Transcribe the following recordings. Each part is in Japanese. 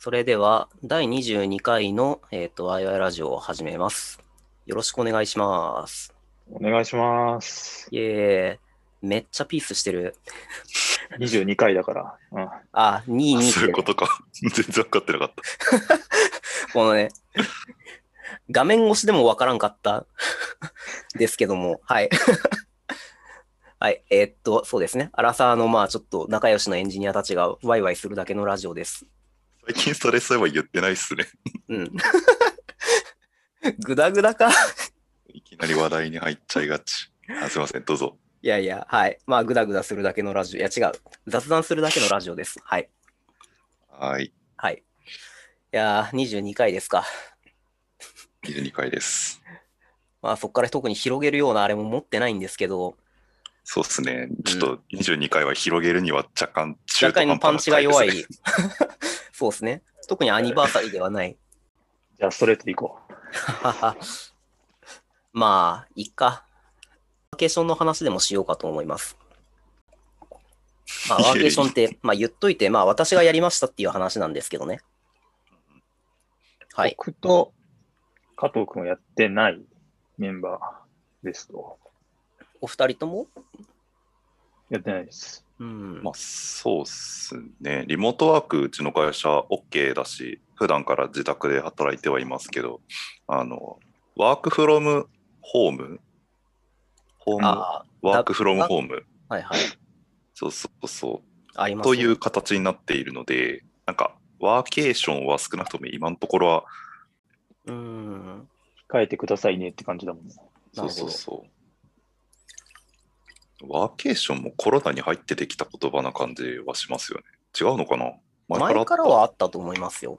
それでは、第22回の、えっ、と、ワイワイラジオを始めます。よろしくお願いします。お願いします。イエーイ。めっちゃピースしてる。22回だから。うん、あ、2、2そういうことか。全然分かってなかった。このね、画面越しでもわからんかったですけども、はい。はい、えーっと、そうですね。アラサーの、まあ、ちょっと仲良しのエンジニアたちがワイワイするだけのラジオです。最近それそういえば言ってないっすね。うん。ぐだぐだか。いきなり話題に入っちゃいがち。あすいません、どうぞ。いやいや、はい。まあ、ぐだぐだするだけのラジオ。いや、違う。雑談するだけのラジオです。はい。はい。はい。いやー、22回ですか。22回です。まあ、そこから特に広げるようなあれも持ってないんですけど、そうっすね。ちょっと22回は広げるには若干中若干のパンチが弱いそうですね。特にアニバーサリーではない。じゃあ、ストレートでいこ まあ、いっか。ワーケーションの話でもしようかと思います。まあ、ワーケーションって、まあ言っといて、まあ私がやりましたっていう話なんですけどね。う。はい。僕と加藤君はやってないメンバーですと。お二人とも？やってないです。うん。まあ、そうっすね。リモートワーク、うちの会社 OK だし、普段から自宅で働いてはいますけど、あの、ワークフロムホーム？ホーム？あワークフロムホーム？あ、はいはい。そうそうそう。ねという形になっているので、なんか、ワーケーションは少なくとも今のところは、うん。控えてくださいねって感じだもんね。そうそうそう。ワーケーションもコロナに入ってできた言葉な感じはしますよね。違うのかな？前からはあったと思いますよ。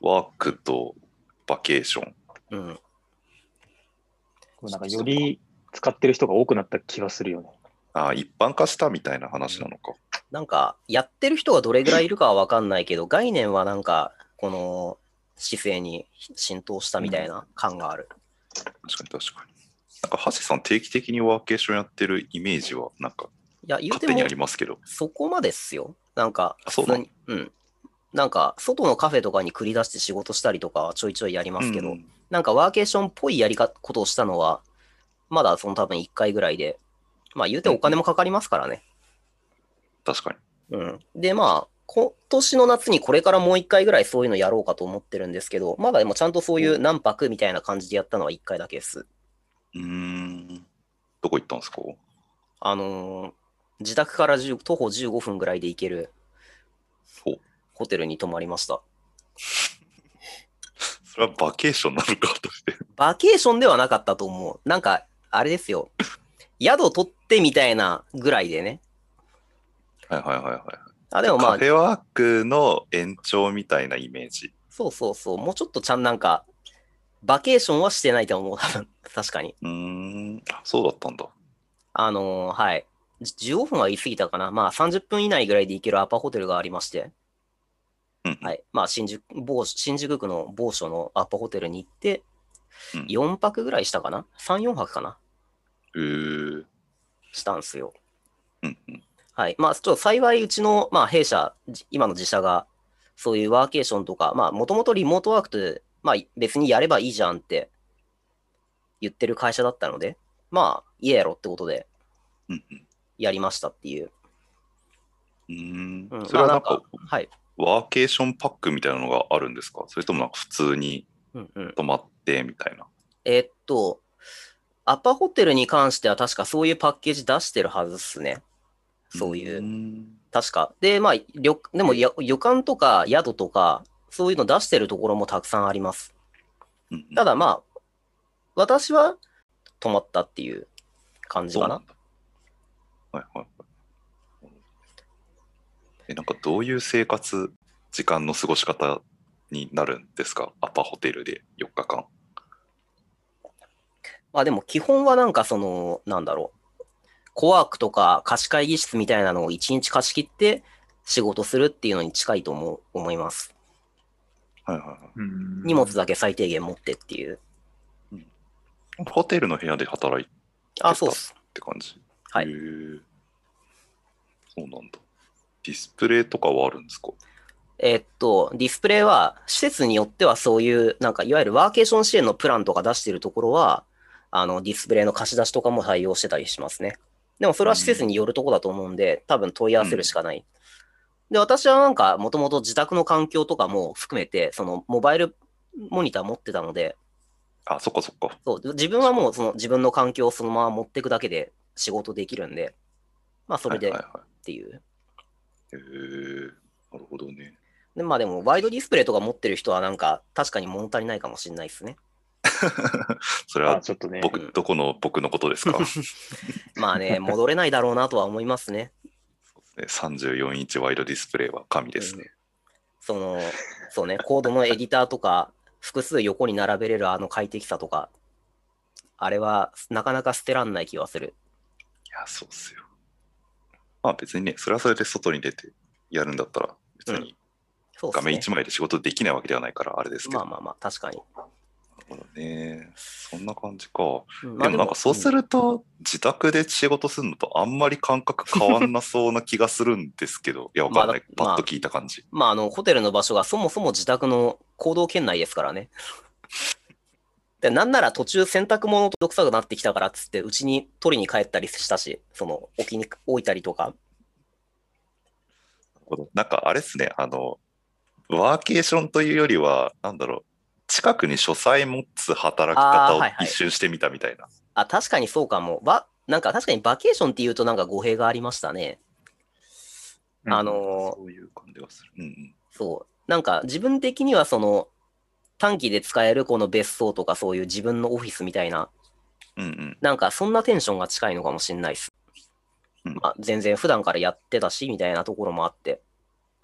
ワークとバケーション。うん。こうなんかより使ってる人が多くなった気がするよね。ああ、一般化したみたいな話なのか。なんか、やってる人がどれぐらいいるかはわかんないけど、概念はなんか、この姿勢に浸透したみたいな感がある。確かに確かに。なんか、橋さん定期的にワーケーションやってるイメージは、なんか、いや、言うても勝手にあ、りますけど。そこまでっすよ。なんか、あそうなうん。なんか、外のカフェとかに繰り出して仕事したりとかはちょいちょいやりますけど、うんなんかワーケーションっぽいやりかことをしたのは、まだその多分1回ぐらいで、まあ言うてお金もかかりますからね。確かに。うん。で、まあ、今年の夏にこれからもう1回ぐらいそういうのやろうかと思ってるんですけど、まだでもちゃんとそういう何泊みたいな感じでやったのは1回だけです。うーん。どこ行ったんですか？あのー自宅から10徒歩15分ぐらいで行けるホテルに泊まりました。それはバケーションなのかとして。バケーションではなかったと思う。なんか、あれですよ。宿取ってみたいなぐらいでね。はいはいはいはい。あ、でもまあカフ、ェワークの延長みたいなイメージ。そうそうそう。もうちょっとちゃんなんか、バケーションはしてないと思う。多分、確かに。うーん。あそうだったんだ。あのーはい。じ15分は言い過ぎたかな。まあ、30分以内ぐらいで行けるアパホテルがありまして。うん。はい。まあ、新宿、某、新宿区の某所のアパホテルに行って、うん4泊ぐらいしたかな ?3、4泊かな？へーしたんすよ。うんうん。はい。まあ、ちょっと幸い、うちの、まあ、弊社、じ今の自社が、そういうワーケーションとか、まあ、もともとリモートワークって、まあ、別にやればいいじゃんって言ってる会社だったので、まあ、いいやろってことでうんうんやりましたっていう。うんん。それはなんか、はい。ワーケーションパックみたいなのがあるんですか？それともなんか普通にうんうん。泊まってみたいな？えーっと、アパホテルに関しては確かそういうパッケージ出してるはずっすね。そういう。ん確か。で、まあ、旅でもや旅館とか宿とか、そういうの出してるところもたくさんあります。うんうんただまあ、私は泊まったっていう感じかな。はいはいはい。え、なんかどういう生活、時間の過ごし方になるんですか？アパホテルで4日間。まあでも基本はなんかその、なんだろう。コワークとか貸し会議室みたいなのを一日貸し切って仕事するっていうのに近いと思う思います。はいはいはい。うん荷物だけ最低限持ってっていう。ホテルの部屋で働いてあ、そうっす。って感じ。はいそうなんだ。ディスプレイとかはあるんですか？えーっと、ディスプレイは、施設によってはそういう、なんか、いわゆるワーケーション支援のプランとか出しているところは、あの、ディスプレイの貸し出しとかも対応してたりしますね。でも、それは施設によるとこだと思うんで、多分問い合わせるしかない。で、私はなんか、もともと自宅の環境とかも含めて、その、モバイルモニター持ってたので、あ、そっかそっか。そう、自分はもうその自分の環境をそのまま持っていくだけで仕事できるんで、まあそれでっはいはいはていう。い、へえなるほどね。でまあでもワイドディスプレイとか持ってる人はなんか確かに物足りないかもしれないですね。それはあちょっとね、僕、うんどこの僕のことですか？まあね、戻れないだろうなとは思いますね。ね ?34 インチワイドディスプレイは神ですね。その、そうね、コードのエディターとか、複数横に並べれるあの快適さとか、あれはなかなか捨てらんない気はする。いや、そうっすよ。まあ別にね、それはそれで外に出てやるんだったら、別に画面一。枚で仕事できないわけではないから、あれですけど。まあまあまあ、確かに。ほどね。そんな感じか。うんでもなんかそうすると、自宅で仕事するのとあんまり感覚変わんなそうな気がするんですけど、いや、わかんない。まあパッと聞いた感じ。まあ、あの、ホテルの場所がそもそも自宅の行動圏内ですからね。で、なんなら途中洗濯物と臭くなってきたからっつって、うちに取りに帰ったりしたし、その、置きに置いたりとか。なんかあれですね、あの、ワーケーションというよりは、なんだろう、近くに書斎持つ働き方を一瞬してみたみたいな。あ、確かにそうかも。ば、なんか確かにバケーションって言うとなんか語弊がありましたね。うんあのーそういう感じがする。うんうん。そう。なんか自分的にはその、短期で使えるこの別荘とかそういう自分のオフィスみたいな、うんうん。なんかそんなテンションが近いのかもしれないです。うんまあ、全然普段からやってたし、みたいなところもあって。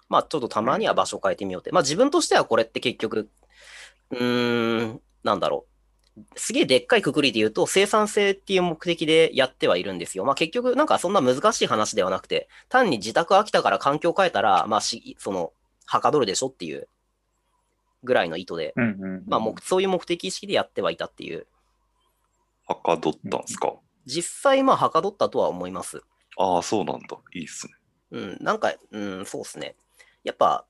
まあちょっとたまには場所変えてみようって。まあ自分としてはこれって結局、うーん、なんだろう。すげえでっかいくくりで言うと、生産性っていう目的でやってはいるんですよ。まあ結局、なんかそんな難しい話ではなくて、単に自宅飽きたから環境変えたら、まあし、その、はかどるでしょっていうぐらいの意図で、うんうんうんまあもうそういう目的意識でやってはいたっていう。はかどったんすか？実際、まあはかどったとは思います。ああ、そうなんだ。いいっすね。うん、なんか、うん、そうですね。やっぱ、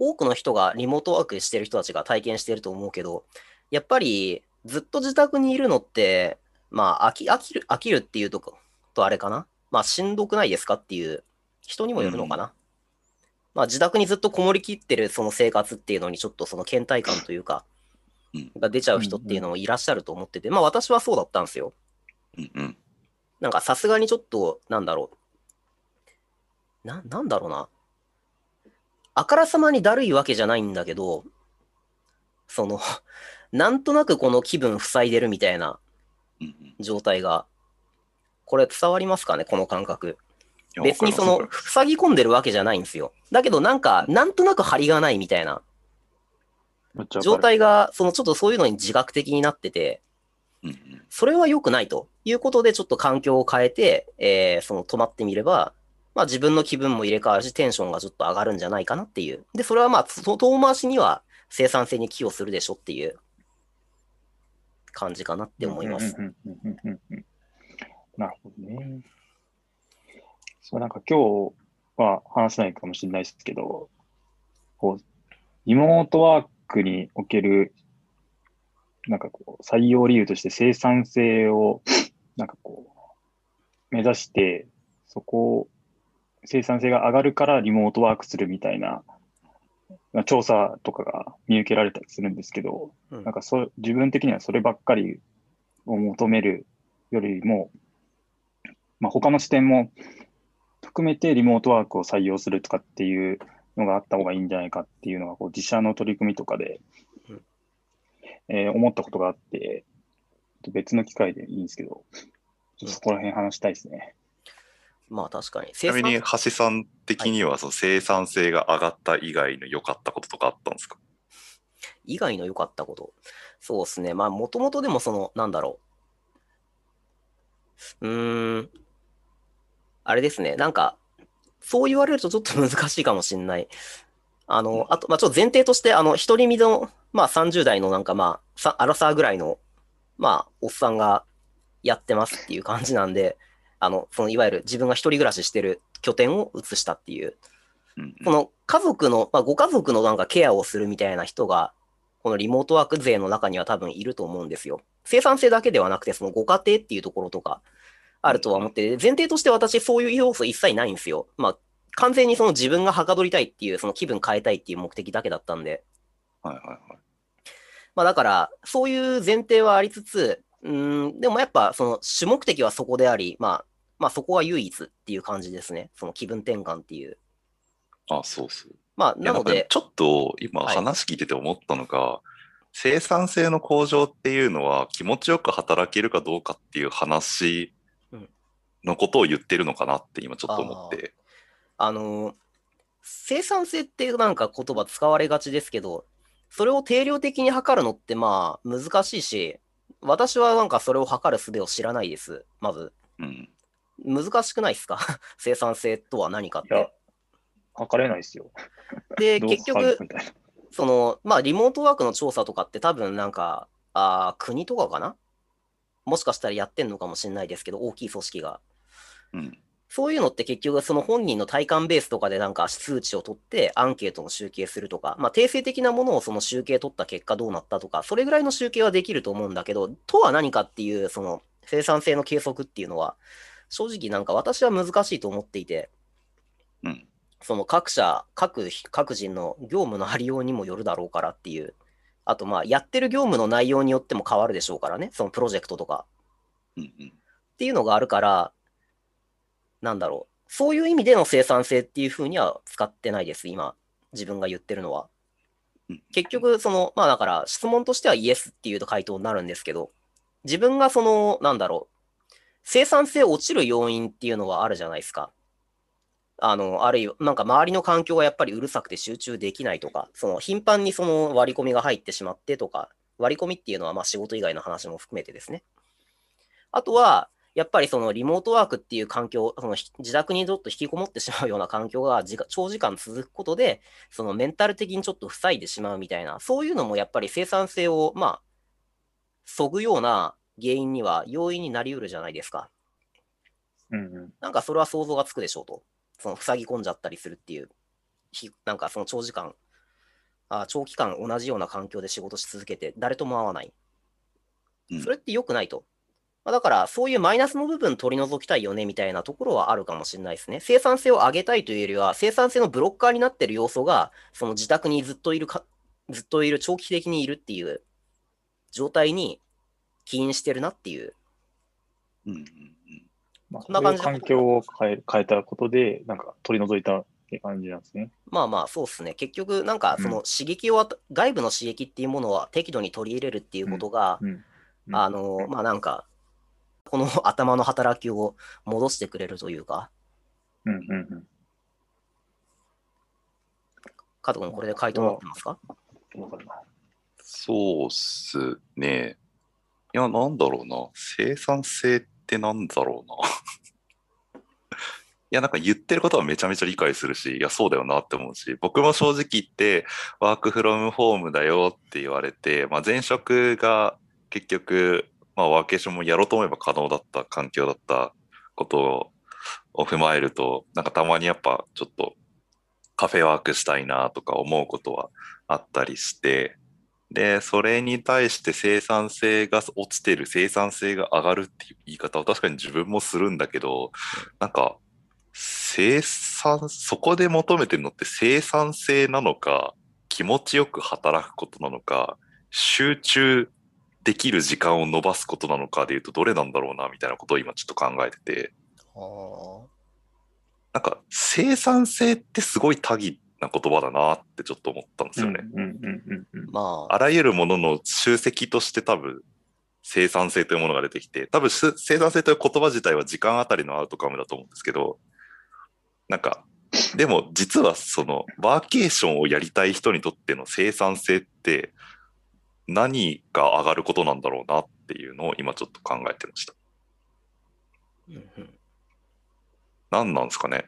多くの人がリモートワークしてる人たちが体験してると思うけど、やっぱりずっと自宅にいるのって、まあ、飽き飽きる、飽きるっていうとことあれかな？まあ、しんどくないですかっていう人にもよるのかな？まあ、自宅にずっとこもりきってるその生活っていうのにちょっとその倦怠感というかうん、が出ちゃう人っていうのもいらっしゃると思ってて、まあ、私はそうだったんですよ。うんうん。なんかさすがにちょっと、なんだろう。な、なんだろうな。あからさまにだるいわけじゃないんだけど、その、なんとなくこの気分塞いでるみたいな状態が、これ伝わりますかね、この感覚。別にその、塞ぎ込んでるわけじゃないんですよ。だけどなんか、なんとなく張りがないみたいな状態が、そのちょっとそういうのに自覚的になってて、それは良くないということで、ちょっと環境を変えて、えーその止まってみれば、まあ自分の気分も入れ替わるし、テンションがちょっと上がるんじゃないかなっていう。で、それはまあ、遠回しには生産性に寄与するでしょっていう感じかなって思います。なるほどね。そう、なんか今日は話せないかもしれないですけど、こう、リモートワークにおける、なんかこう、採用理由として生産性を、なんかこう、目指して、そこを、生産性が上がるからリモートワークするみたいな、まあ調査とかが見受けられたりするんですけど、うんなんかそう自分的にはそればっかりを求めるよりも、まあ、他の視点も含めてリモートワークを採用するとかっていうのがあった方がいいんじゃないかっていうのがこう自社の取り組みとかで、うんえー思ったことがあって、別の機会でいいんですけど、そこら辺話したいですね。まあ確かに。ちなみに、橋さん的にはその生産性が上がった以外の良かったこととかあったんですか？以外の良かったこと。そうですね。まあもともとでもその、なんだろう。うーん。あれですね。なんか、そう言われるとちょっと難しいかもしれない。あの、あと、まあちょっと前提として、あの、一人身の、まあ30代のなんかまあ、さアラサーぐらいの、まあ、おっさんがやってますっていう感じなんで、あの、そのいわゆる自分が一人暮らししてる拠点を移したっていううんうんその家族の、まあ、ご家族のなんかケアをするみたいな人が、このリモートワーク勢の中には多分いると思うんですよ。生産性だけではなくて、そのご家庭っていうところとかあるとは思って、前提として私そういう要素一切ないんですよ。まあ、完全にその自分がはかどりたいっていう、その気分変えたいっていう目的だけだったんで。はいはいはい。まあだから、そういう前提はありつつ、うん、でもやっぱその主目的はそこであり、まあ、まあそこは唯一っていう感じですね。その気分転換っていう。あ、そうそう。まあ、なので、ちょっと今はい話聞いてて思ったのが、生産性の向上っていうのは気持ちよく働けるかどうかっていう話うんのことを言ってるのかなって今ちょっと思って。あの、生産性っていうなんか言葉使われがちですけど、それを定量的に測るのってまあ難しいし、私はなんかそれを測る術を知らないです。まず。うん。難しくないですか？生産性とは何かっいやて。、測れないですよ。で、結局。その、まあ、リモートワークの調査とかって多分なんか、あー国とかかな？もしかしたらやってんのかもしれないですけど、大きい組織が。うん。そういうのって結局その本人の体感ベースとかでなんか数値を取ってアンケートの集計するとか、まあ定性的なものをその集計取った結果どうなったとか、それぐらいの集計はできると思うんだけど、とは何かっていうその生産性の計測っていうのは、正直なんか私は難しいと思っていて、うん。その各社、各各人の業務のありようにもよるだろうからっていう、あとまあやってる業務の内容によっても変わるでしょうからね、そのプロジェクトとか。うんうん。っていうのがあるから、なんだろう。そういう意味での生産性っていうふうには使ってないです、今。自分が言ってるのはうん。結局、その、まあだから、質問としてはイエスっていう回答になるんですけど、自分がその、なんだろう。生産性落ちる要因っていうのはあるじゃないですか。あの、あるいは、なんか周りの環境がやっぱりうるさくて集中できないとか、その頻繁にその割り込みが入ってしまってとか、割り込みっていうのはまあ仕事以外の話も含めてですね。あとは、やっぱりそのリモートワークっていう環境、その自宅にちょっと引きこもってしまうような環境が長時間続くことで、そのメンタル的にちょっと塞いでしまうみたいな、そういうのもやっぱり生産性を、まあ、そぐような原因には要因になりうるじゃないですか。うんうん。なんかそれは想像がつくでしょうと。その塞ぎ込んじゃったりするっていう、ひなんかその長時間、あ長期間同じような環境で仕事し続けて、誰とも会わない。うんそれって良くないと。まあだから、そういうマイナスの部分取り除きたいよねみたいなところはあるかもしれないですね。生産性を上げたいというよりは、生産性のブロッカーになっている要素が、その自宅にずっといるか、ずっといる、長期的にいるっていう状態に起因してるなっていう。うんうんうん。まあ、こんな感じ環境を変え変えたことで、なんか取り除いたって感じなんですね。まあまあ、そうですね。結局、なんか、その刺激を与、外部の刺激っていうものは適度に取り入れるっていうことが、うん。うんあの、まあなんか、この頭の働きを戻してくれるというか、うんうんうん。加藤君、これで回答になってますか？そうっすね。いや、なんだろうな。生産性ってなんだろうな。いや、なんか言ってることはめちゃめちゃ理解するし、いや、そうだよなって思うし、僕も正直言って、ワークフロムホームだよって言われて、まあ、前職が結局、まあ、ワーケーションもやろうと思えば可能だった環境だったことを踏まえると、なんかたまにやっぱちょっとカフェワークしたいなとか思うことはあったりして、で、それに対して生産性が落ちてる、生産性が上がるっていう言い方を確かに自分もするんだけど、なんか、生産、そこで求めてるのって生産性なのか、気持ちよく働くことなのか、集中できる時間を伸ばすことなのかでいうとどれなんだろうな、みたいなことを今ちょっと考えてて、なんか生産性ってすごい多義な言葉だなってちょっと思ったんですよね。うんうんうんうんうん。まあ、あらゆるものの集積として多分生産性というものが出てきて、多分す生産性という言葉自体は時間あたりのアウトカムだと思うんですけど、なんか、でも実はそのワーケーションをやりたい人にとっての生産性って何が上がることなんだろうなっていうのを今ちょっと考えてました。うんうん何なんですかね。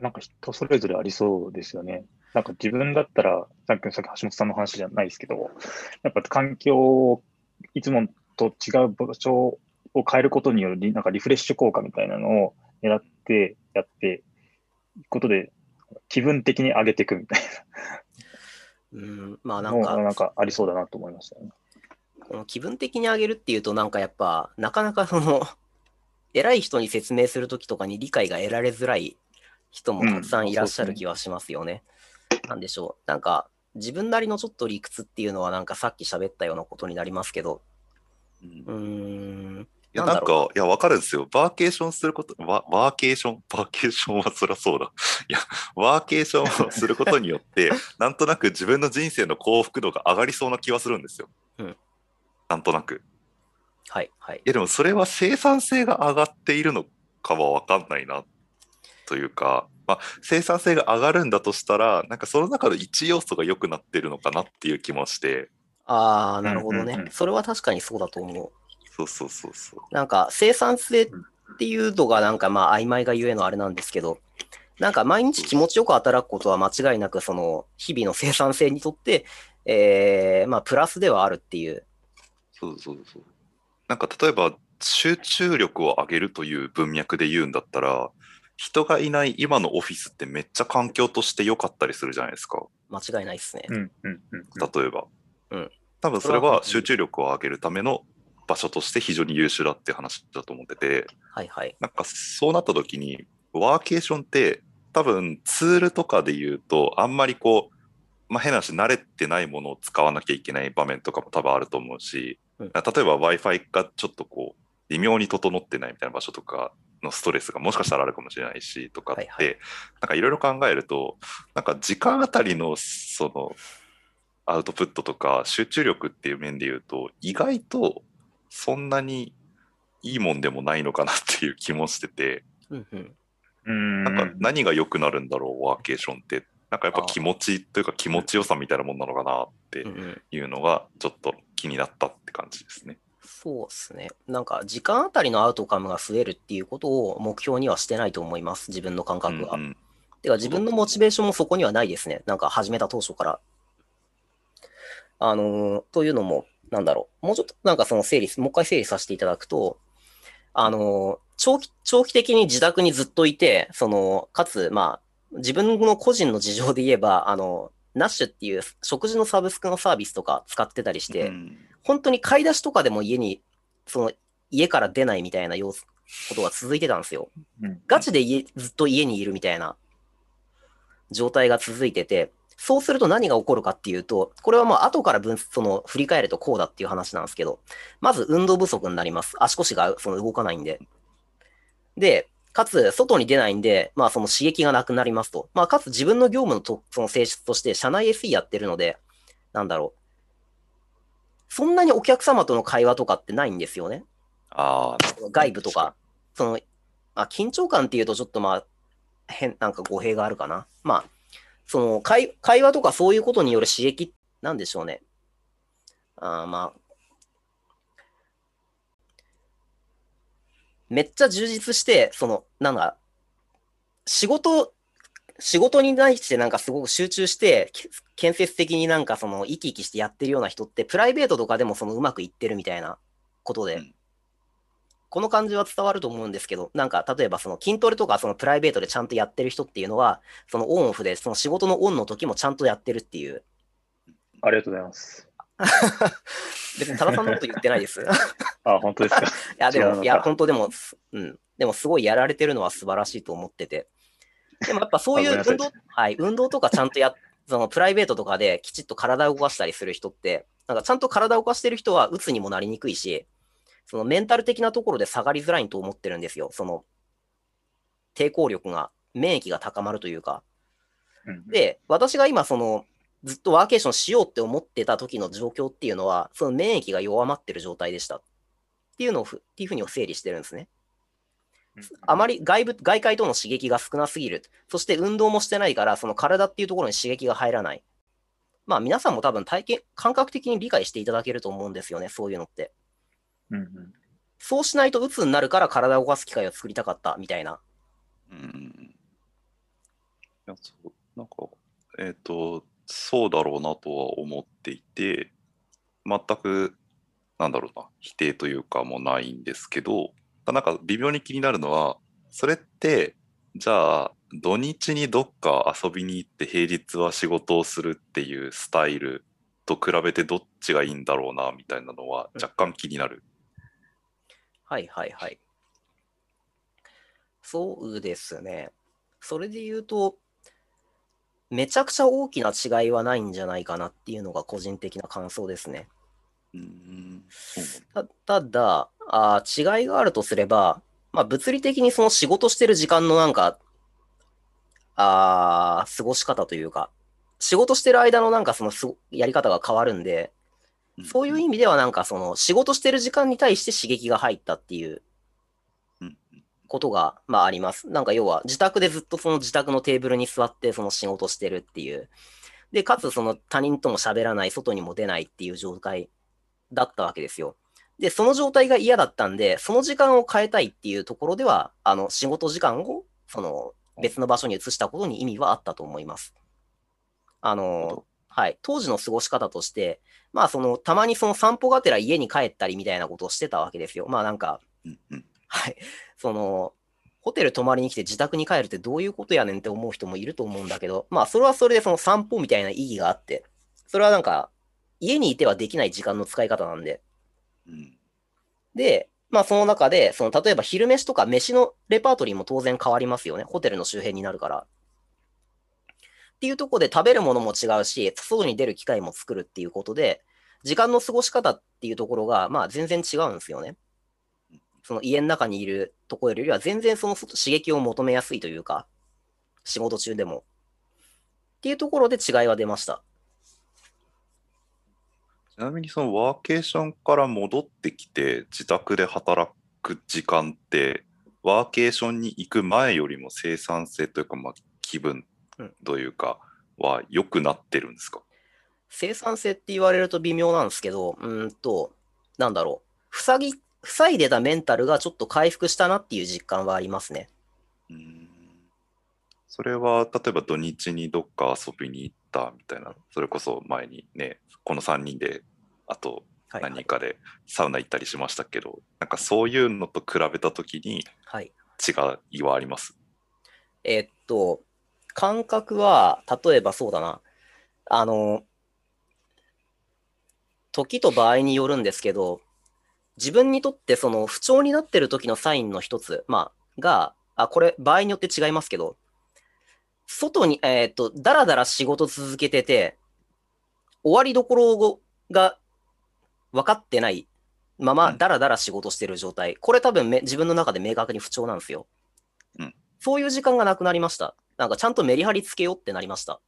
なんか人それぞれありそうですよね。なんか自分だったら、さっきさっき橋本さんの話じゃないですけど、やっぱ環境をいつもと違う場所を変えることによるリなんかリフレッシュ効果みたいなのを狙ってやってことで気分的に上げていくみたいうん、まあななんか、なんかありそうだなと思いましたね。この気分的に上げるっていうと、なんかやっぱ、なかなかその、偉い人に説明するときとかに理解が得られづらい人もたくさんいらっしゃる気はしますよね。なんでしょう。なんか、自分なりのちょっと理屈っていうのは、なんかさっき喋ったようなことになりますけど、うんいや、なんか、いや、わかるんですよ。バーケーションすること、ワワーケーション、バーケーションはそりゃそうだ。いや、ワーケーションをすることによって、なんとなく自分の人生の幸福度が上がりそうな気はするんですよ。うんなんとなく。はい、はいい。や、でもそれは生産性が上がっているのかはわかんないな、というか、まあ、生産性が上がるんだとしたら、なんかその中の一要素が良くなってるのかなっていう気もして、ああ、なるほどねうんうんうん。それは確かにそうだと思う。そうそうそうそう。なんか生産性っていうのがなんかまあ曖昧がゆえのあれなんですけど、なんか毎日気持ちよく働くことは間違いなくその日々の生産性にとって、えーまあプラスではあるっていう。そうそうそう。なんか例えば集中力を上げるという文脈で言うんだったら、人がいない今のオフィスってめっちゃ環境として良かったりするじゃないですか。間違いないですね。うんうんうんうん。例えば。うん多分それそれはは集中力を上げるための場所として非常に優秀だって話だと思ってて、はいはい。なんかそうなった時に、ワーケーションって多分ツールとかで言うと、あんまりこう、まあ、変な話、慣れてないものを使わなきゃいけない場面とかも多分あると思うし、うん例えば Wi-Fi がちょっとこう、微妙に整ってないみたいな場所とかのストレスがもしかしたらあるかもしれないしとかって、はいはいなんかいろいろ考えると、なんか時間あたりのそのアウトプットとか集中力っていう面で言うと、意外とそんなにいいもんでもないのかなっていう気もしてて、うんうん。うんなんか何が良くなるんだろう、ワーケーションって。なんかやっぱ気持ちというか気持ちよさみたいなもんなのかなっていうのがちょっと気になったって感じですね。そうですね。なんか時間あたりのアウトカムが増えるっていうことを目標にはしてないと思います。自分の感覚は。うんうんてか自分のモチベーションもそこにはないですね。なんか始めた当初から。あのーというのも、なんだろう。もうちょっとなんかその整理、もう一回整理させていただくと、あのー長期、長期的に自宅にずっといて、その、かつ、まあ、自分の個人の事情で言えば、あの、ナッシュっていう食事のサブスクのサービスとか使ってたりして、うん本当に買い出しとかでも家に、その、家から出ないみたいな様子、ことが続いてたんですよ。うんガチで家ずっと家にいるみたいな状態が続いてて、そうすると何が起こるかっていうと、これはまあ後から分その振り返るとこうだっていう話なんですけど、まず運動不足になります。足腰がその動かないんで。で、かつ外に出ないんで、まあその刺激がなくなりますと。まあかつ自分の業務のとその性質として社内 SE やってるので、なんだろう。そんなにお客様との会話とかってないんですよね。ああ、外部とか、その、まあ、緊張感っていうとちょっとまあ、変、なんか語弊があるかな。まあ、その会、会話とかそういうことによる刺激、なんでしょうね。あーまあ、めっちゃ充実して、その、なんか、仕事、仕事に対してなんかすごく集中して、け建設的になんかその生き生きしてやってるような人って、プライベートとかでもそのうまくいってるみたいなことで、うんこの感じは伝わると思うんですけど、なんか例えばその筋トレとかそのプライベートでちゃんとやってる人っていうのは、そのオンオフで、その仕事のオンの時もちゃんとやってるっていう。ありがとうございます。別に多田さんのこと言ってないです。い あ、本当ですか？や、でも、いや、本当でも、すうん。でもすごいやられてるのは素晴らしいと思ってて。でもやっぱそういう運動、はい、運動とかちゃんとや、そのプライベートとかできちっと体を動かしたりする人って、なんかちゃんと体を動かしてる人は鬱にもなりにくいし、そのメンタル的なところで下がりづらいと思ってるんですよ。その抵抗力が、免疫が高まるというか。うんで、私が今その、ずっとワーケーションしようって思ってた時の状況っていうのは、その免疫が弱まってる状態でした。っていうのをふ、っていうふうに整理してるんですね。あまり外部、外界との刺激が少なすぎる。そして運動もしてないから、その体っていうところに刺激が入らない。まあ皆さんも多分体験、感覚的に理解していただけると思うんですよね、そういうのって。うんうんそうしないと鬱になるから体を動かす機会を作りたかったみたいな。うん。いや、そう、なんか、えっ、と、そうだろうなとは思っていて、全く、なんだろうな、否定というかもないんですけど、なんか微妙に気になるのは、それって、じゃあ、土日にどっか遊びに行って平日は仕事をするっていうスタイルと比べてどっちがいいんだろうなみたいなのは若干気になる。はいはいはい。そうですね。それで言うと、めちゃくちゃ大きな違いはないんじゃないかなっていうのが個人的な感想ですね。うんたただあー、違いがあるとすれば、まあ、物理的にその仕事してる時間のなんか、あー過ごし方というか、仕事してる間のなんかそのすごやり方が変わるんで、そういう意味ではなんかその仕事してる時間に対して刺激が入ったっていううんことが、まああります。なんか要は自宅でずっとその自宅のテーブルに座ってその仕事してるっていう。で、かつその他人とも喋らない、外にも出ないっていう状態だったわけですよ。で、その状態が嫌だったんで、その時間を変えたいっていうところでは、あの、仕事時間を、その、別の場所に移したことに意味はあったと思います。あのど、はい、当時の過ごし方として、まあ、その、たまにその散歩がてら家に帰ったりみたいなことをしてたわけですよ。まあ、なんか、うんうんはい、その、ホテル泊まりに来て自宅に帰るってどういうことやねんって思う人もいると思うんだけど、まあ、それはそれでその散歩みたいな意義があって、それはなんか、家にいてはできない時間の使い方なんで、で、まあその中で、その例えば昼飯とか飯のレパートリーも当然変わりますよね。ホテルの周辺になるから。っていうところで食べるものも違うし、外に出る機会も作るっていうことで、時間の過ごし方っていうところが、まあ全然違うんですよね。その家の中にいるところよりは全然その外刺激を求めやすいというか、仕事中でも。っていうところで違いは出ました。ちなみにそのワーケーションから戻ってきて自宅で働く時間ってワーケーションに行く前よりも生産性というかまあ気分うんというかは良くなってるんですか、生産性って言われると微妙なんですけど、うーんと、なんだろう。塞ぎ、塞いでたメンタルがちょっと回復したなっていう実感はありますね。うんそれは例えば土日にどっか遊びに行ったみたいなそれこそ前にねこの3人であとはい、はい何人。かでサウナ行ったりしましたけど、なんかそういうのと比べた時にはい。違いはあります？えーっと、感覚は、例えばそうだな。あの、時と場合によるんですけど、自分にとってその不調になってる時のサインの一つ、まあ、が、あ、これ場合によって違いますけど、外に、えーっと、だらだら仕事続けてて、終わりどころが分かってないまま、うんだらだら仕事してる状態。これ多分め自分の中で明確に不調なんですよ。うんそういう時間がなくなりました。なんかちゃんとメリハリつけようってなりました。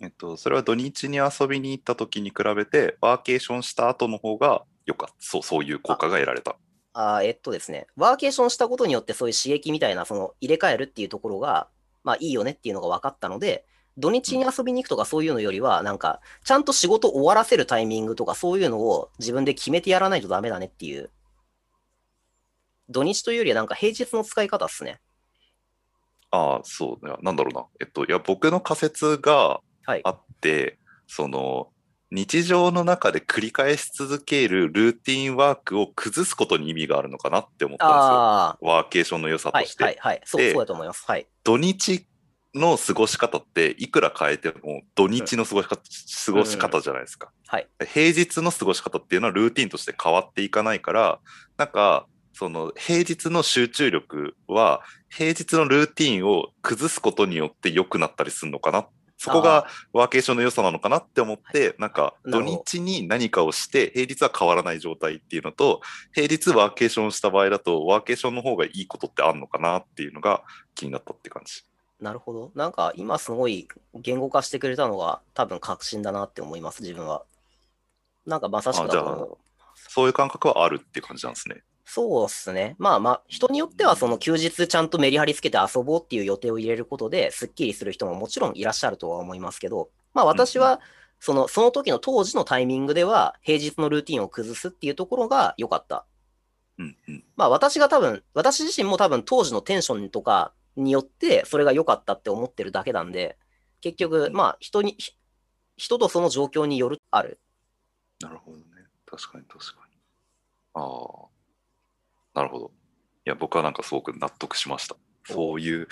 えっと、それは土日に遊びに行った時に比べて、ワーケーションした後の方が良かった。そう、そういう効果が得られた。あーえっとですね、ワーケーションしたことによってそういう刺激みたいな、その入れ替えるっていうところが、まあいいよねっていうのが分かったので、土日に遊びに行くとかそういうのよりは、なんか、ちゃんと仕事終わらせるタイミングとかそういうのを自分で決めてやらないとダメだねっていう。土日というよりはなんか平日の使い方っすね。ああ、そうね。なんだろうな。えっと、いや、僕の仮説がはい。あって、その、日常の中で繰り返し続けるルーティンワークを崩すことに意味があるのかなって思ったんですよ。あワーケーションの良さとして。はいはい。そう、でそうだと思います。はい。土日の過ごし方っていくら変えても土日の過ごし方,、過ごし方じゃないですか。はい。平日の過ごし方っていうのはルーティンとして変わっていかないからなんかその平日の集中力は平日のルーティンを崩すことによって良くなったりするのかなそこがワーケーションの良さなのかなって思ってなんか土日に何かをして平日は変わらない状態っていうのと平日ワーケーションした場合だとワーケーションの方がいいことってあるのかなっていうのが気になったって感じ。なるほど。なんか今すごい言語化してくれたのが多分確信だなって思います、自分は。なんかまさしく。そういう感覚はあるっていう感じなんですね。そうっすね。まあまあ、人によってはその休日ちゃんとメリハリつけて遊ぼうっていう予定を入れることですっきりする人ももちろんいらっしゃるとは思いますけど、まあ私はそのその時の当時のタイミングでは平日のルーティンを崩すっていうところが良かった。うんうん。まあ私が多分、私自身も多分当時のテンションとかによってそれが良かったって思ってるだけなんで、結局、まあ人に、ひ人とその状況による、ある。なるほどね。確かに確かに。ああ。なるほど。いや、僕はなんかすごく納得しました。そういう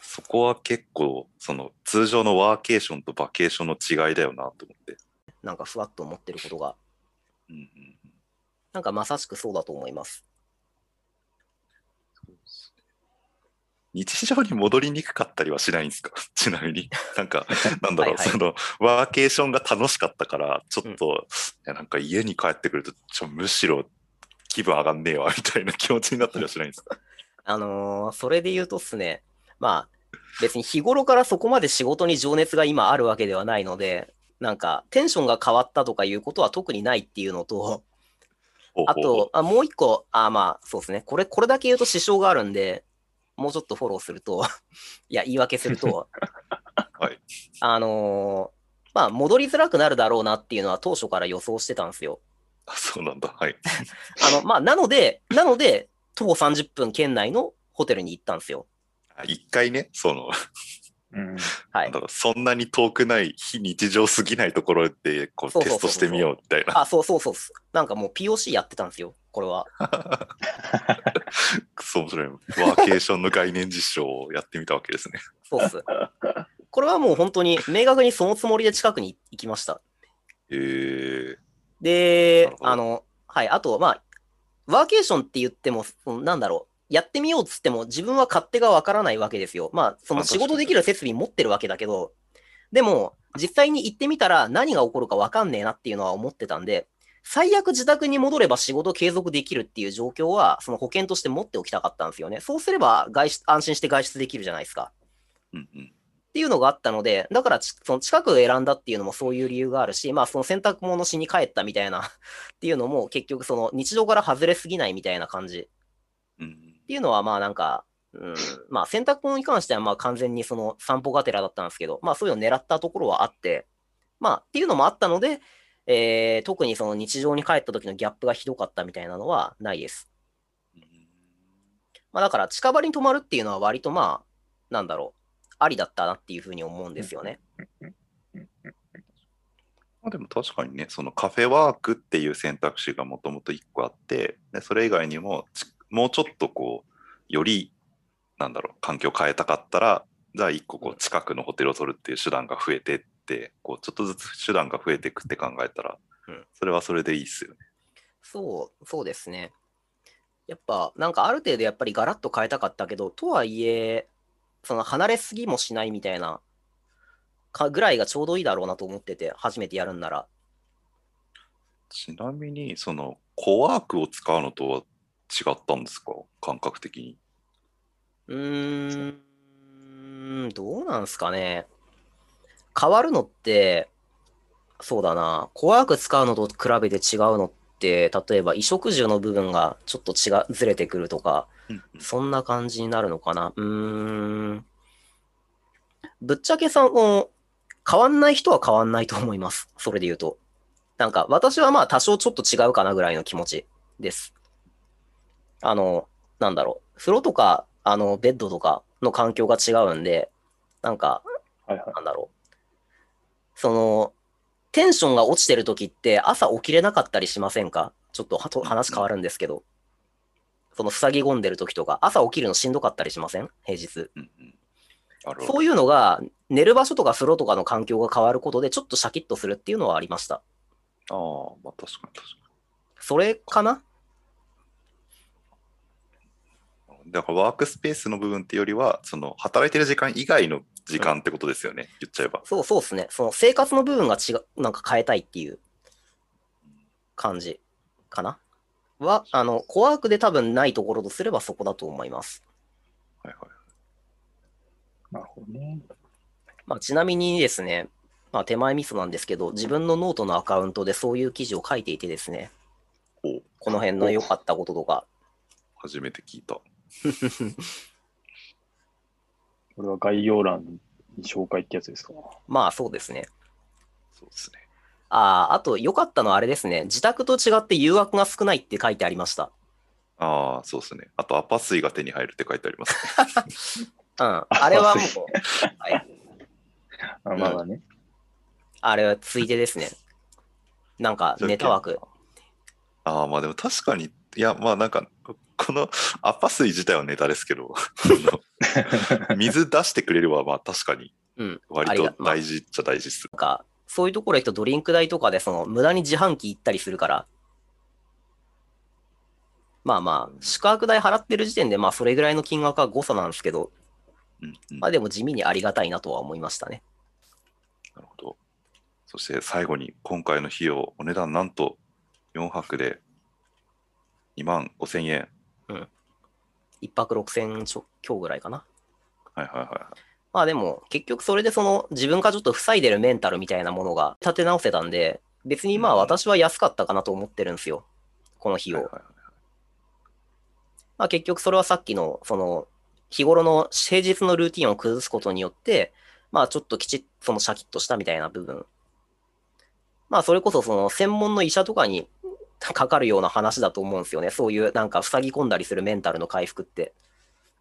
そこは結構、その通常のワーケーションとバケーションの違いだよなと思って。なんかふわっと思ってることが、うんうんなんかまさしくそうだと思います。日常に戻りにくかったりはしないんですか？ちなみに。なんか、なんだろう、はいはいその、ワーケーションが楽しかったから、ちょっと、いやなんか家に帰ってくると、ちょむしろ気分上がんねえわ、みたいな気持ちになったりはしないんですか？あのーそれで言うとっすね、まあ、別に日頃からそこまで仕事に情熱が今あるわけではないので、なんかテンションが変わったとかいうことは特にないっていうのと、あと、あもう一個、あまあ、そうですね。これ、これだけ言うと支障があるんで、もうちょっとフォローすると、いや、言い訳すると、はい。あのーまあ、戻りづらくなるだろうなっていうのは当初から予想してたんですよ。あそうなんだ。はい。あの、まあ、なので、なので、徒歩30分圏内のホテルに行ったんですよ。あ一回ね、その、うん。はいなんだ。ろうそんなに遠くない非日常すぎないところでこうそうそうそうそうテストしてみようみたいな。あ、そうそうそうっす。なんかもう POC やってたんですよ、これは。く そ面白い。ワーケーションの概念実証をやってみたわけですね。そうっす。これはもう本当に明確にそのつもりで近くに行きました。えー、なであの、はい、あと、まあ、ワーケーションって言っても、なんだろう、やってみようっつっても、自分は勝手がわからないわけですよ。まあ、その仕事できる設備持ってるわけだけど、でも、実際に行ってみたら何が起こるかわかんねえなっていうのは思ってたんで、最悪自宅に戻れば仕事継続できるっていう状況は、その保険として持っておきたかったんですよね。そうすれば外出、安心して外出できるじゃないですか。うんうん。っていうのがあったので、だからちその近くを選んだっていうのもそういう理由があるし、まあその洗濯物しに帰ったみたいな っていうのも結局その日常から外れすぎないみたいな感じ。うんっていうのはまあなんか、うん、まあ洗濯物に関してはまあ完全にその散歩がてらだったんですけど、まあそういうのを狙ったところはあって、まあっていうのもあったので、えー特にその日常に帰った時のギャップがひどかったみたいなのはないです。うん。まあだから近場に泊まるっていうのは割とまあ、なんだろう、ありだったなっていうふうに思うんですよね。まあ、でも確かにね、そのカフェワークっていう選択肢がもともと1個あって、でそれ以外にもちもうちょっとこう、より、なんだろう、環境を変えたかったら、じゃあ1個こう近くのホテルを取るっていう手段が増えてって、こうちょっとずつ手段が増えていくって考えたらうん、それはそれでいいっすよね。そう、そうですね。やっぱ、なんかある程度やっぱりガラッと変えたかったけど、とはいえ、その離れすぎもしないみたいなかぐらいがちょうどいいだろうなと思ってて、初めてやるんなら。ちなみに、そのコワークを使うのとは違ったんですか？感覚的に。うーん、どうなんすかね。変わるのって、そうだな、コワーク使うのと比べて違うのって、例えば衣食住の部分がちょっと違う、ずれてくるとか、そんな感じになるのかな？うーん。ぶっちゃけさ、もう変わんない人は変わんないと思います。それで言うと。なんか、私はまあ多少ちょっと違うかなぐらいの気持ちです。あの、なんだろう。風呂とか、あの、ベッドとかの環境が違うんで、なんか、はいはい。なんだろう。その、テンションが落ちてる時って朝起きれなかったりしませんか？ちょっとはと話変わるんですけど。その塞ぎ込んでる時とか、朝起きるのしんどかったりしません？平日。うんうんそういうのが、寝る場所とか風呂とかの環境が変わることで、ちょっとシャキッとするっていうのはありました。ああ、まあ確かに確かそれかな？に。だからワークスペースの部分っていうよりは、その働いてる時間以外の時間ってことですよね、言っちゃえば。そうそうですね。その生活の部分が違う、なんか変えたいっていう感じかなは、あの、コワークで多分ないところとすればそこだと思います。はいはい。なるほどね。まあ、ちなみにですね、まあ、手前味噌なんですけど、自分のノートのアカウントでそういう記事を書いていてですね、おこの辺の良かったこととか、初めて聞いた。これは概要欄に紹介ってやつですか？まあそうですね。そうですね。ああ、あと良かったのはあれですね、自宅と違って誘惑が少ないって書いてありました。ああ、そうですね。あと、アパ水が手に入るって書いてあります、ね。うん。あれはもう、はい、あまだね。あれはついでですね。なんかネタ枠。ああ、まあでも確かに、いや、まあなんか、このアッパ水自体はネタですけど、水出してくれれば、まあ確かにうん。割と大事っちゃ大事っす。なんか、そういうところ行くとドリンク代とかで、その、無駄に自販機行ったりするから、まあまあ、宿泊代払ってる時点で、まあ、それぐらいの金額は誤差なんですけど、うんうん、まあでも地味にありがたいなとは思いましたね。なるほど。そして最後に今回の費用、お値段なんと4泊で2万5千円。一泊6000ちょ強ぐらいかな。はいはいはいはい。まあでも、結局それでその、自分がちょっと塞いでるメンタルみたいなものが立て直せたんで、別にまあうん私は安かったかなと思ってるんですよ。この費用。はいはいはいまあ結局それはさっきの、その、日頃の平日のルーティンを崩すことによって、まあちょっときちっとそのシャキッとしたみたいな部分。まあそれこそその専門の医者とかにかかるような話だと思うんですよね。そういうなんか塞ぎ込んだりするメンタルの回復って。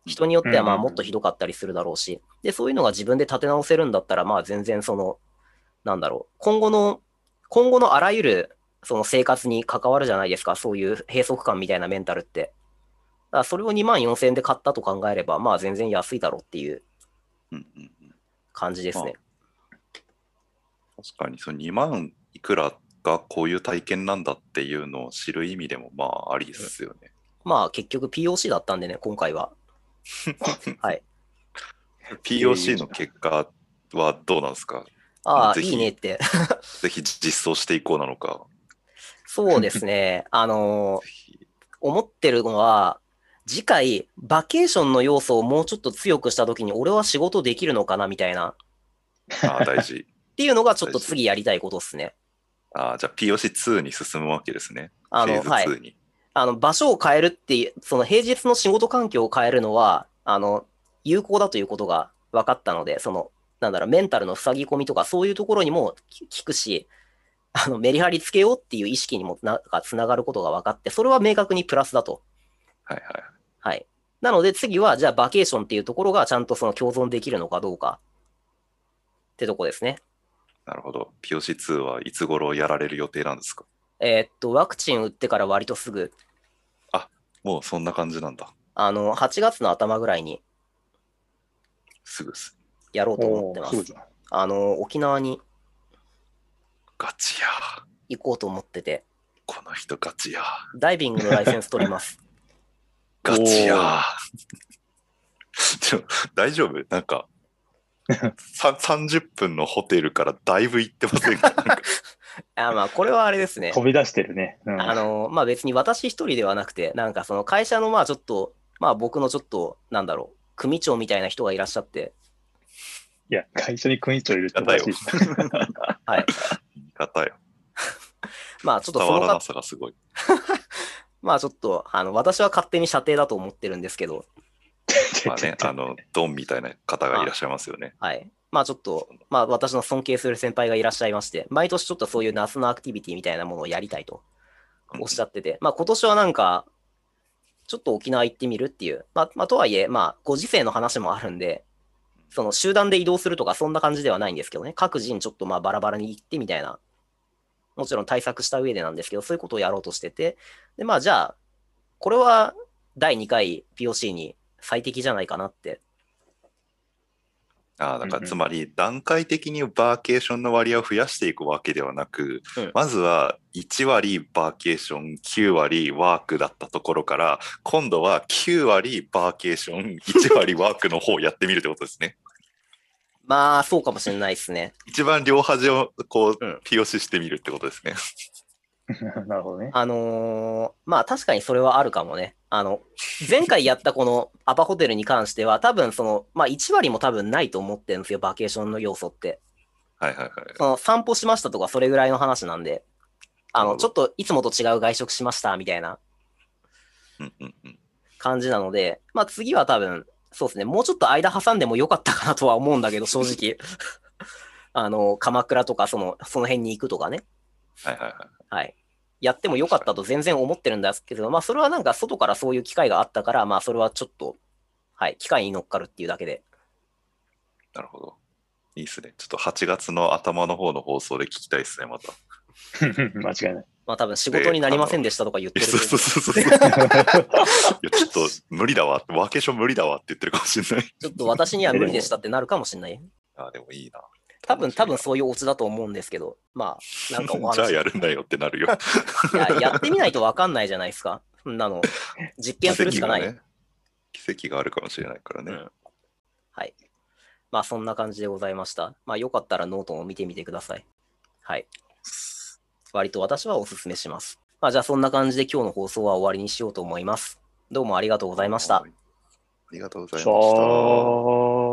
人によってはまあうんもっとひどかったりするだろうし。で、そういうのが自分で立て直せるんだったら、まあ全然その、なんだろう。今後の、今後のあらゆるその生活に関わるじゃないですか。そういう閉塞感みたいなメンタルって。だそれを2万4000円で買ったと考えれば、まあ全然安いだろうっていううんうんうん感じですね。確かにその2万いくらがこういう体験なんだっていうのを知る意味でもまあありですよね。まあ結局 POC だったんでね、今回は。はい。POC の結果はどうなんですか？ああ、いいねって。ぜひ実装していこうなのか。そうですね。あのー思ってるのは、次回、バケーションの要素をもうちょっと強くしたときに、俺は仕事できるのかなみたいな。っああ大事。ていうのがちょっと次やりたいことですね。ああじゃあ POC2 に進むわけですね。あの、はい。2に。あの、場所を変えるっていう、その平日の仕事環境を変えるのは、あの、有効だということが分かったので、その、なんだろう、メンタルの塞ぎ込みとか、そういうところにも効くし、あの、メリハリつけようっていう意識にもなんかつながることが分かって、それは明確にプラスだと。はいはい。はい。なので次は、じゃあバケーションっていうところがちゃんとその共存できるのかどうかってとこですね。なるほど。POC2 はいつ頃やられる予定なんですか？えーっと、ワクチン打ってから割とすぐ、もうそんな感じなんだ。あの、8月の頭ぐらいにすぐっす。やろうと思ってますおーすぐ。じゃんあの、沖縄にガチや。行こうと思ってて、この人ガチや。ダイビングのライセンス取ります。ガチや。大丈夫？なんかさ30分のホテルからだいぶ行ってませんか？あまあ、これはあれですね。飛び出してるね。うんあの、まあ別に私一人ではなくて、なんかその会社のまあちょっと、まあ僕のちょっと、なんだろう、組長みたいな人がいらっしゃって、いや、会社に組長いるっておかしいし。はい。言い方よ。まあちょっとその方、さがすごい。まあちょっと、あの、私は勝手に射程だと思ってるんですけど、まあね、あの、ドンみたいな方がいらっしゃいますよね。はい。まあちょっと、まあ私の尊敬する先輩がいらっしゃいまして、毎年ちょっとそういう夏のアクティビティみたいなものをやりたいとおっしゃってて、まあ今年はなんか、ちょっと沖縄行ってみるっていう、まあ、まあとはいえ、まあご時世の話もあるんで、その集団で移動するとかそんな感じではないんですけどね、各人ちょっとまあバラバラに行ってみたいな、もちろん対策した上でなんですけど、そういうことをやろうとしてて、で、まあじゃあ、これは第2回 POC に最適じゃないかなってああ、だからつまり段階的にバーケーションの割合を増やしていくわけではなく、うんまずは1割バーケーション、9割ワークだったところから、今度は9割バーケーション、1割ワークの方をやってみるってことですね。まあ、そうかもしれないですね。一番両端をこう、うん POC してみるってことですね。なるほどね。あのーまあ確かにそれはあるかもね。あの、前回やったこの アパホテルに関しては、多分その、まあ1割も多分ないと思ってるんですよ、バケーションの要素って。はいはいはい。その散歩しましたとかそれぐらいの話なんで、あの、ちょっといつもと違う外食しましたみたいな。感じなので、まあ次は多分、そうですね、もうちょっと間挟んでもよかったかなとは思うんだけど、正直。あの、鎌倉とかその、その辺に行くとかね。はいはいはい。はい。やってもよかったと全然思ってるんですけど、まあそれはなんか外からそういう機会があったから、まあそれはちょっと、はい、機会に乗っかるっていうだけで。なるほど。いいですね。ちょっと8月の頭の方の放送で聞きたいですね、また。間違いない。まあ多分仕事になりませんでしたとか言ってるそうそうそうそう。いや、ちょっと無理だわ。ワーケーション無理だわって言ってるかもしれない。ちょっと私には無理でしたってなるかもしれない。あ、でもいいな。多分、多分そういうオチだと思うんですけど、まあ、なんかお話。じゃあやるんだよってなるよ。いややってみないとわかんないじゃないですか。そんなの。実験するしかない。奇跡がね。奇跡があるかもしれないからね。うんはい。まあそんな感じでございました。まあよかったらノートを見てみてください。はい。割と私はお勧めします。まあじゃあそんな感じで今日の放送は終わりにしようと思います。どうもありがとうございました。ありがとうございまさした。あ。